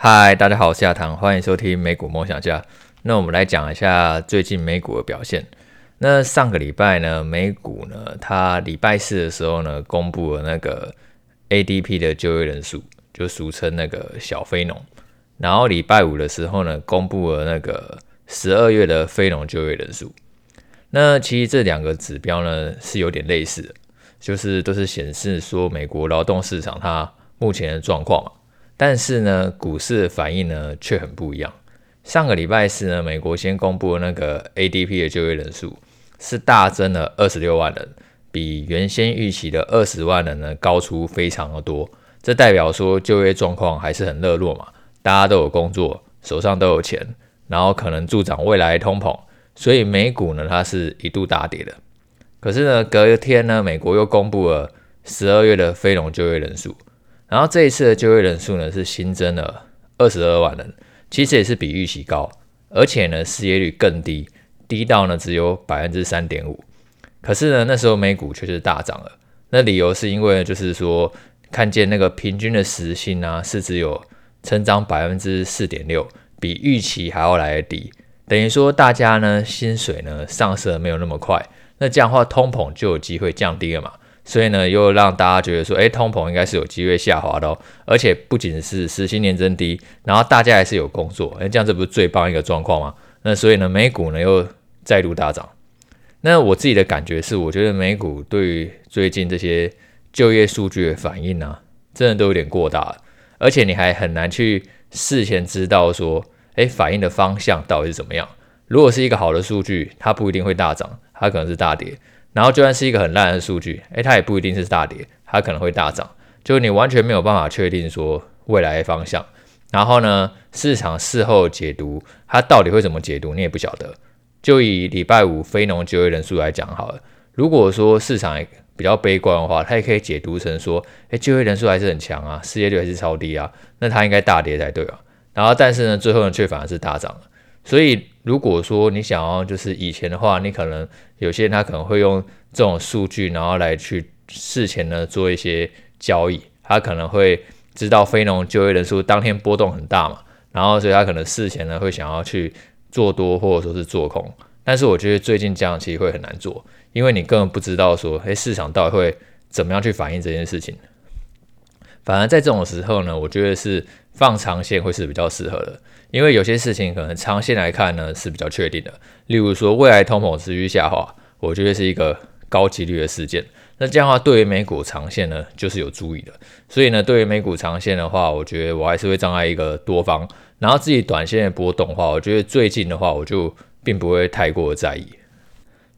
嗨，大家好，我是亚堂，欢迎收听美股梦想家。那我们来讲一下最近美股的表现。那上个礼拜呢，美股呢，它礼拜四的时候呢，公布了那个 ADP 的就业人数，就俗称那个小非农。然后礼拜五的时候呢，公布了那个十二月的非农就业人数。那其实这两个指标呢是有点类似的，就是都是显示说美国劳动市场它目前的状况嘛。但是呢，股市的反应呢却很不一样。上个礼拜四呢，美国先公布了那个 ADP 的就业人数是大增了二十六万人，比原先预期的二十万人呢高出非常的多。这代表说就业状况还是很热络嘛，大家都有工作，手上都有钱，然后可能助长未来通膨。所以美股呢，它是一度大跌的。可是呢，隔一天呢，美国又公布了十二月的非农就业人数，然后这一次的就业人数呢是新增了二十二万人，其实也是比预期高，而且呢失业率更低，低到呢只有百分之三点五。可是呢，那时候美股却是大涨了。那理由是因为就是说，看见那个平均的时薪啊是只有成长百分之四点六，比预期还要来得低。等于说，大家呢薪水呢上升没有那么快，那这样的话通膨就有机会降低了嘛，所以呢又让大家觉得说，诶，通膨应该是有机会下滑的哦，而且不仅是时薪年增低，然后大家还是有工作，诶，这样这不是最棒一个状况吗？那所以呢美股呢又再度大涨。那我自己的感觉是，我觉得美股对于最近这些就业数据的反应呢、真的都有点过大了，而且你还很难去事前知道说。诶，反应的方向到底是怎么样？如果是一个好的数据，它不一定会大涨，它可能是大跌。然后就算是一个很烂的数据，诶，它也不一定是大跌，它可能会大涨。就你完全没有办法确定说未来的方向。然后呢，市场事后解读，它到底会怎么解读，你也不晓得。就以礼拜五非农就业人数来讲好了，如果说市场比较悲观的话，它也可以解读成说，诶，就业人数还是很强啊，失业率还是超低啊，那它应该大跌才对啊。然后，但是呢，最后呢，却反而是大涨了。所以，如果说你想要就是以前的话，你可能有些人他可能会用这种数据，然后来去事前呢做一些交易。他可能会知道非农就业人数当天波动很大嘛，然后所以他可能事前呢会想要去做多或者说是做空。但是我觉得最近这样其实会很难做，因为你根本不知道说，诶，市场到底会怎么样去反映这件事情。反而在这种时候呢，我觉得是放长线会是比较适合的，因为有些事情可能长线来看呢是比较确定的。例如说，未来通膨持续下滑，我觉得是一个高几率的事件。那这样的话，对于美股长线呢就是有注意的。所以呢，对于美股长线的话，我觉得我还是会站在一个多方。然后自己短线的波动的话，我觉得最近的话，我就并不会太过在意。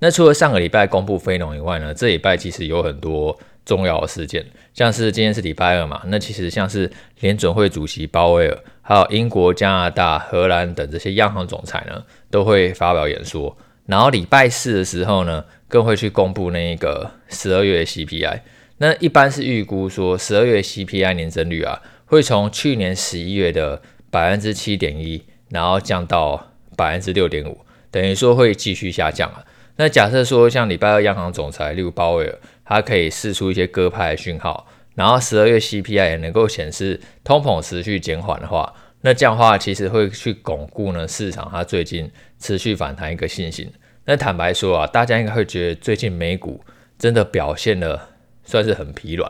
那除了上个礼拜公布非农以外呢，这礼拜其实有很多。重要的事件，像是今天是礼拜二嘛，那其实像是联准会主席鲍威尔，还有英国、加拿大、荷兰等这些央行总裁呢，都会发表演说。然后礼拜四的时候呢，更会去公布那一个十二月 CPI。那一般是预估说，十二月 CPI 年增率啊，会从去年十一月的百分之七点一，然后降到百分之六点五，等于说会继续下降啊。那假设说像礼拜二央行总裁例如鲍威尔，它可以释出一些鸽派的讯号，然后十二月 CPI 也能够显示通膨持续减缓的话，那这样的话其实会去巩固呢市场它最近持续反弹一个信心。那坦白说啊，大家应该会觉得最近美股真的表现的算是很疲软。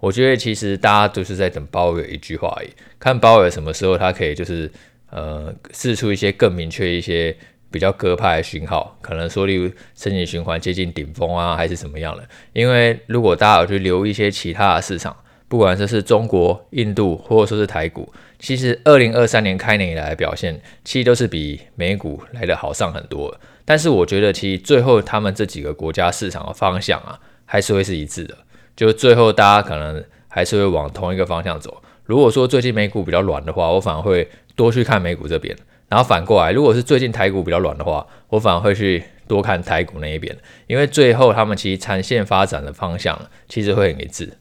我觉得其实大家都是在等鲍威尔一句话而已，看鲍威尔什么时候他可以就是呃试出一些更明确一些。比较鸽派的讯号，可能说，例如升息循环接近顶峰啊，还是什么样的？因为如果大家有去留一些其他的市场，不管这是中国、印度，或者说是台股，其实二零二三年开年以来的表现，其实都是比美股来的好上很多。但是我觉得，其实最后他们这几个国家市场的方向啊，还是会是一致的。就最后大家可能还是会往同一个方向走。如果说最近美股比较软的话，我反而会多去看美股这边。然后反过来，如果是最近台股比较软的话，我反而会去多看台股那一边，因为最后他们其实长线发展的方向其实会很一致。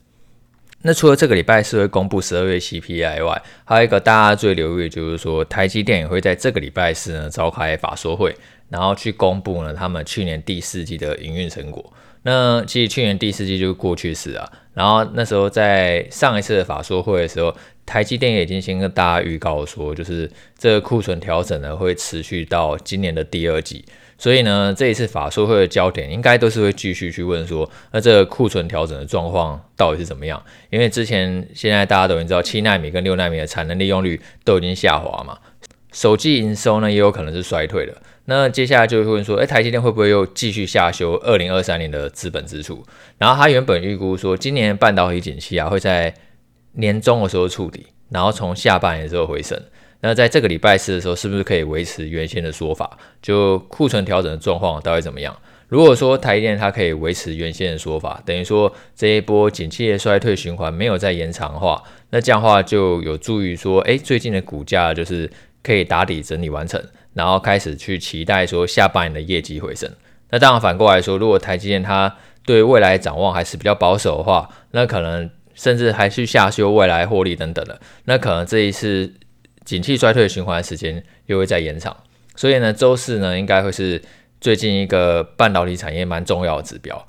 那除了这个礼拜是会公布十二月 CPI 外，还有一个大家最留意就是说，台积电也会在这个礼拜四呢召开法说会，然后去公布呢他们去年第四季的营运成果。那其实去年第四季就是过去式啊，然后那时候在上一次的法说会的时候，台积电也已经先跟大家预告说，就是这个库存调整呢会持续到今年的第二季。所以呢，这一次法说会的焦点应该都是会继续去问说，那这个库存调整的状况到底是怎么样？因为之前现在大家都已经知道，七纳米跟六纳米的产能利用率都已经下滑嘛，手机营收呢也有可能是衰退的。那接下来就会问说，哎，台积电会不会又继续下修二零二三年的资本支出？然后他原本预估说，今年半导体景气啊会在年中的时候触底，然后从下半年之后回升。那在这个礼拜四的时候，是不是可以维持原先的说法？就库存调整的状况到底怎么样？如果说台积电它可以维持原先的说法，等于说这一波景气的衰退循环没有再延长的话，那这样的话就有助于说，哎，最近的股价就是可以打底整理完成，然后开始去期待说下半年的业绩回升。那当然反过来说，如果台积电它对未来展望还是比较保守的话，那可能甚至还去下修未来获利等等的，那可能这一次。景气衰退循环时间又会再延长，所以呢，周四呢应该会是最近一个半导体产业蛮重要的指标。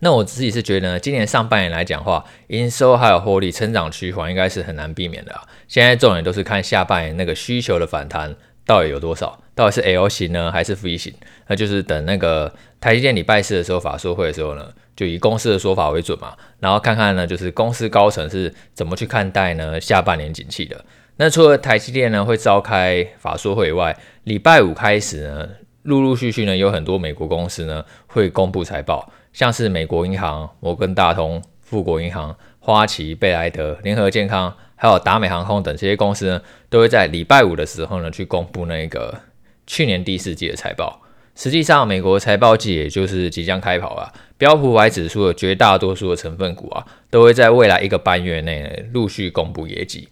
那我自己是觉得呢，今年上半年来讲的话，营收还有获利成长趋缓应该是很难避免的啊。现在重点都是看下半年那个需求的反弹到底有多少，到底是 L 型呢还是 V 型？那就是等那个台积电礼拜四的时候法说会的时候呢，就以公司的说法为准嘛，然后看看呢就是公司高层是怎么去看待呢下半年景气的。那除了台积电呢会召开法说会以外，礼拜五开始呢，陆陆续续呢有很多美国公司呢会公布财报，像是美国银行、摩根大通、富国银行、花旗、贝莱德、联合健康，还有达美航空等这些公司呢，都会在礼拜五的时候呢去公布那个去年第四季的财报。实际上，美国财报季也就是即将开跑啊，标普五百指数的绝大多数的成分股啊，都会在未来一个半月内陆续公布业绩。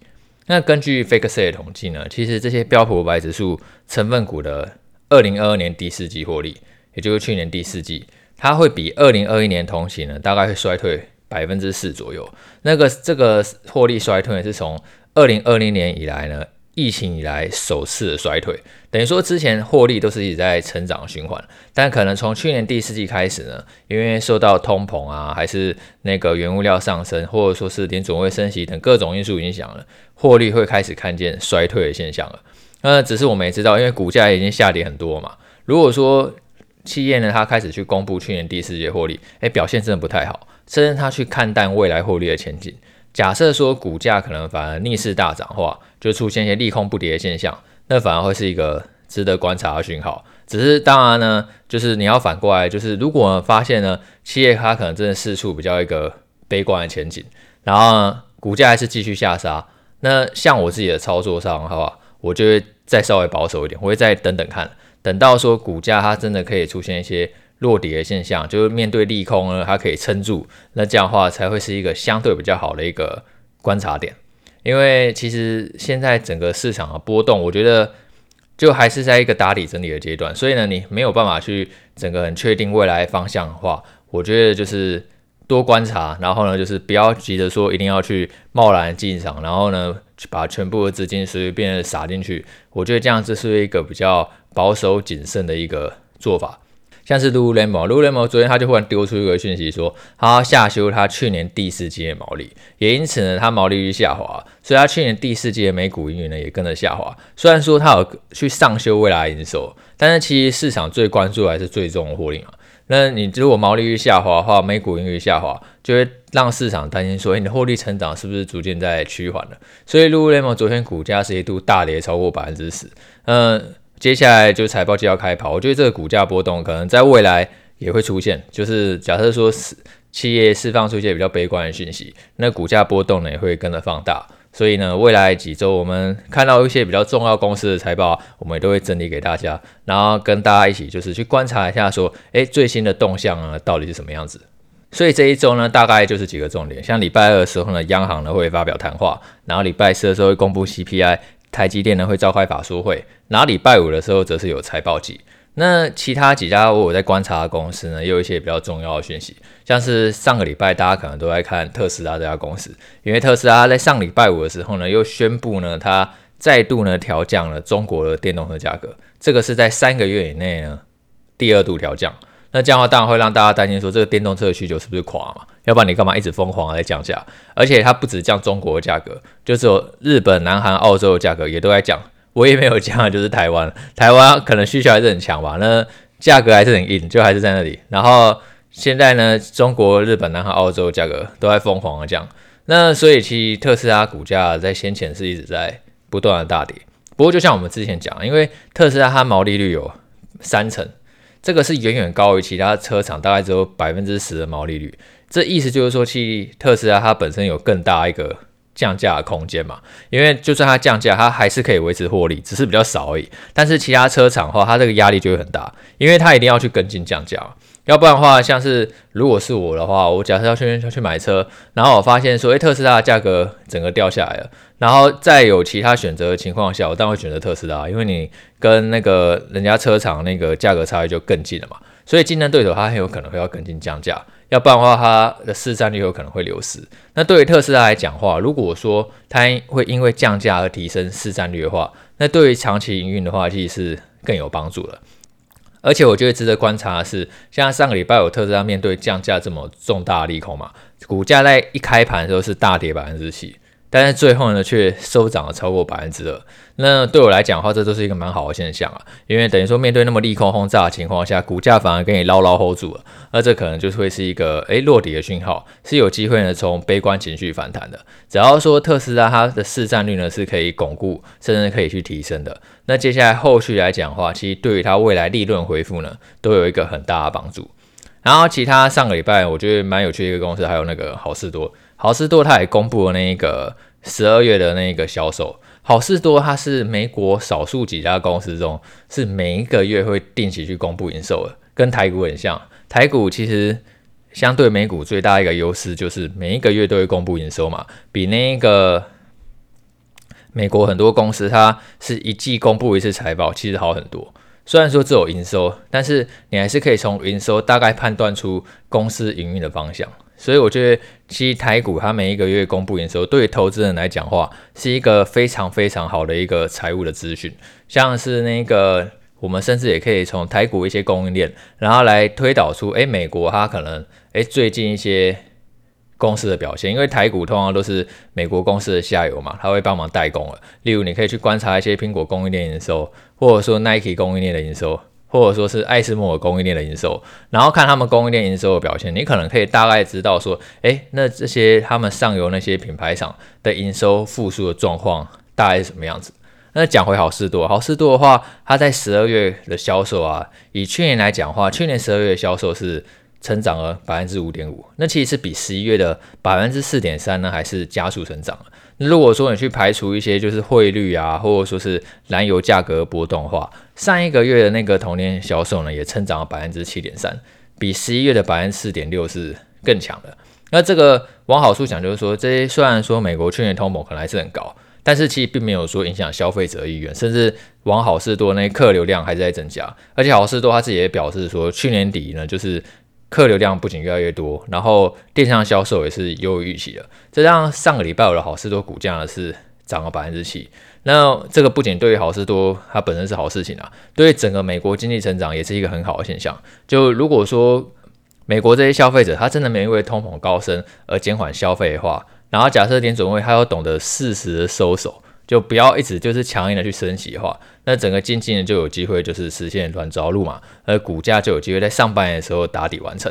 那根据 FactSet 的统计呢，其实这些标普五百指数成分股的二零二二年第四季获利，也就是去年第四季，它会比二零二一年同期呢，大概会衰退百分之四左右。那个这个获利衰退是从二零二零年以来呢，疫情以来首次的衰退，等于说之前获利都是一直在成长循环，但可能从去年第四季开始呢，因为受到通膨啊，还是那个原物料上升，或者说是联准会升息等各种因素影响了，获利会开始看见衰退的现象了。那只是我们也知道，因为股价已经下跌很多嘛。如果说企业呢，它开始去公布去年第四季获利，哎，表现真的不太好，甚至它去看淡未来获利的前景。假设说股价可能反而逆势大涨的话，就出现一些利空不跌的现象，那反而会是一个值得观察的讯号。只是当然呢，就是你要反过来，就是如果发现呢，企业它可能真的四处比较一个悲观的前景，然后呢，股价还是继续下杀，那像我自己的操作上，好吧，我就会再稍微保守一点，我会再等等看，等到说股价它真的可以出现一些。落底的现象，就是面对利空呢，它可以撑住，那这样的话才会是一个相对比较好的一个观察点。因为其实现在整个市场的波动，我觉得就还是在一个打底整理的阶段，所以呢，你没有办法去整个很确定未来方向的话，我觉得就是多观察，然后呢，就是不要急着说一定要去贸然进场，然后呢，把全部的资金随便撒进去，我觉得这样子是一个比较保守谨慎的一个做法。像是 Lululemon，Lululemon 昨天他就忽然丢出一个讯息说，他下修他去年第四季的毛利，也因此呢，他毛利率下滑，所以他去年第四季的每股盈余呢也跟着下滑。虽然说他有去上修未来营收，但是其实市场最关注还是最终的获利嘛。那你如果毛利率下滑的话，每股盈余下滑，就会让市场担心说，欸，你的获利成长是不是逐渐在趋缓了？所以 Lululemon 昨天股价是一度大跌超过百分之十，嗯。接下来就财报就要开跑，我觉得这个股价波动可能在未来也会出现。就是假设说企业释放出一些比较悲观的讯息，那股价波动呢也会跟着放大。所以呢，未来几周我们看到一些比较重要公司的财报，我们也都会整理给大家，然后跟大家一起就是去观察一下，说，诶，最新的动向呢到底是什么样子。所以这一周呢，大概就是几个重点，像礼拜二的时候呢，央行呢会发表谈话，然后礼拜四的时候会公布 CPI。台积电呢会召开法说会，然后礼拜五的时候则是有财报季。那其他几家我有在观察的公司呢，也有一些比较重要的讯息，像是上个礼拜大家可能都在看特斯拉这家公司，因为特斯拉在上礼拜五的时候呢，又宣布呢，它再度呢调降了中国的电动车价格，这个是在三个月以内呢第二度调降。那这样的话当然会让大家担心说这个电动车的需求是不是垮嘛？要不然你干嘛一直疯狂在降价？而且它不止降中国的价格，就只有日本、南韩、澳洲的价格也都在降，唯一没有降的就是台湾。台湾可能需求还是很强吧，那价格还是很硬，就还是在那里。然后现在呢，中国、日本、南韩、澳洲价格都在疯狂的降，那所以其实特斯拉股价在先前是一直在不断的大跌。不过就像我们之前讲，因为特斯拉它毛利率有三成，这个是远远高于其他车厂，大概只有百分之十的毛利率。这意思就是说，其实特斯拉它本身有更大一个降价的空间嘛。因为就算它降价，它还是可以维持获利，只是比较少而已。但是其他车厂的话，它这个压力就会很大，因为它一定要去跟进降价。要不然的话，像是如果是我的话，我假设要去要去买车，然后我发现说，诶，特斯拉的价格整个掉下来了，然后再有其他选择的情况下，我当然会选择特斯拉，因为你跟那个人家车厂那个价格差异就更近了嘛，所以竞争对手他很有可能会要跟进降价，要不然的话，它的市占率有可能会流失。那对于特斯拉来讲话，如果说它会因为降价而提升市占率的话，那对于长期营运的话，其实是更有帮助了。而且我觉得值得观察的是，像上个礼拜有特斯拉面对降价这么重大利空嘛，股价在一开盘的时候是大跌百分之七。但是最后呢，却收涨了超过百分之二。那对我来讲的话，这都是一个蛮好的现象啊，因为等于说面对那么利空轰炸的情况下，股价反而给你牢牢 hold 住了。那这可能就是会是一个诶落底的讯号，是有机会呢从悲观情绪反弹的。只要说特斯拉它的市占率呢是可以巩固，甚至可以去提升的。那接下来后续来讲的话，其实对于它未来利润回复呢，都有一个很大的帮助。然后其他上个礼拜我觉得蛮有趣的一个公司，还有那个好事多。好事多它也公布了那个十二月的那个销售。好事多它是美国少数几家公司中是每一个月会定期去公布营收的，跟台股很像。台股其实相对美股最大一个优势就是每一个月都会公布营收嘛，比那个美国很多公司它是一季公布一次财报，其实好很多。虽然说只有营收，但是你还是可以从营收大概判断出公司营运的方向。所以我觉得，其实台股它每一个月公布营收，对于投资人来讲话，是一个非常非常好的一个财务的资讯。像是那个，我们甚至也可以从台股一些供应链，然后来推导出，诶，美国它可能，诶，最近一些公司的表现，因为台股通常都是美国公司的下游嘛，它会帮忙代工了。例如，你可以去观察一些苹果供应链营收，或者说 Nike 供应链的营收。或者说是艾斯摩尔供应链的营收，然后看他们供应链营收的表现，你可能可以大概知道说，哎，那这些他们上游那些品牌厂的营收复苏的状况大概是什么样子？那讲回好事多，好事多的话，它在十二月的销售啊，以去年来讲的话，去年十二月销售是成长了百分之五点五，那其实是比十一月的百分之四点三呢，还是加速成长。如果说你去排除一些就是汇率啊，或者说是燃油价格波动的话，上一个月的那个同年销售呢，也成长了百分之七点三，比十一月的百分之四点六是更强的。那这个往好处讲，就是说这些虽然说美国去年通膨可能还是很高，但是其实并没有说影响消费者意愿，甚至往好市多那些客流量还是在增加。而且好市多他自己也表示说，去年底呢就是。客流量不仅越来越多，然后电商销售也是优于预期的。这让上个礼拜我的好事多股价是涨了百分之七。那这个不仅对于好事多它本身是好事情啊，对于整个美国经济成长也是一个很好的现象。就如果说美国这些消费者他真的没因为通膨高升而减缓消费的话，然后假设联准会他要懂得适时的收手。就不要一直就是强硬的去升息的话，那整个经济呢就有机会就是实现软着陆嘛，而股价就有机会在上半年的时候打底完成。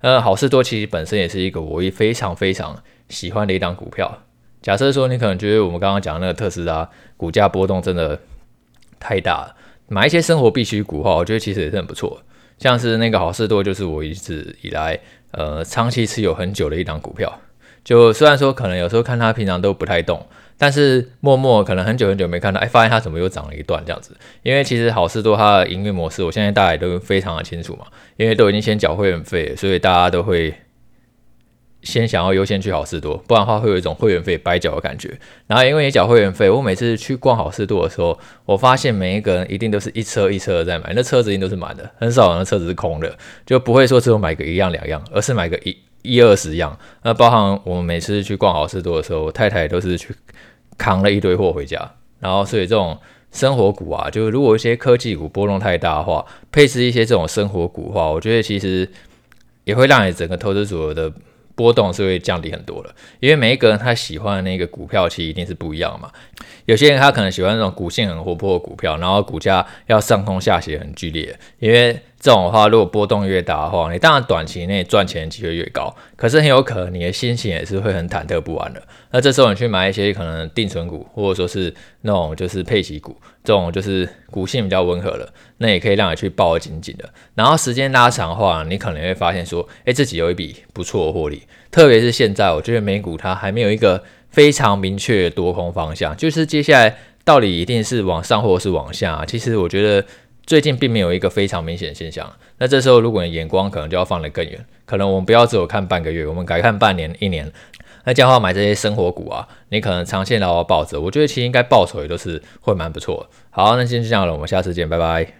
呃，好事多其实本身也是一个我也非常非常喜欢的一档股票。假设说你可能觉得我们刚刚讲的那个特斯拉股价波动真的太大了，买一些生活必需股的话，我觉得其实也是很不错。像是那个好事多就是我一直以来呃长期持有很久的一档股票。就虽然说可能有时候看它平常都不太动。但是默默可能很久很久没看到，哎，发现它怎么又涨了一段这样子？因为其实好事多它的营运模式，我现在大家也都非常的清楚嘛，因为都已经先缴会员费，所以大家都会先想要优先去好事多，不然的话会有一种会员费白缴的感觉。然后因为你缴会员费，我每次去逛好事多的时候，我发现每一个人一定都是一车一车的在买，那车子一定都是满的，很少人的车子是空的，就不会说只有买个一样两样，而是买个一一二十样。那包含我们每次去逛好事多的时候，我太太都是去。扛了一堆货回家，然后所以这种生活股啊，就是如果一些科技股波动太大的话，配置一些这种生活股的话，我觉得其实也会让你整个投资组合的波动是会降低很多的。因为每一个人他喜欢的那个股票其实一定是不一样的嘛。有些人他可能喜欢那种股性很活泼的股票，然后股价要上冲下斜很剧烈，因为。这种的话，如果波动越大的话，你当然短期内赚钱的机会越高，可是很有可能你的心情也是会很忐忑不安的。那这时候你去买一些可能定存股，或者说是那种就是配息股，这种就是股性比较温和的，那也可以让你去抱得紧紧的。然后时间拉长的话，你可能会发现说，哎，自己有一笔不错的获利。特别是现在，我觉得美股它还没有一个非常明确的多空方向，就是接下来到底一定是往上或者是往下。其实我觉得。最近并没有一个非常明显的现象，那这时候如果你眼光可能就要放得更远，可能我们不要只有看半个月，我们改看半年、一年。那这样的话买这些生活股啊，你可能长线牢牢抱着，我觉得其实应该报酬也都是会蛮不错。好，那今天就这样了，我们下次见，拜拜。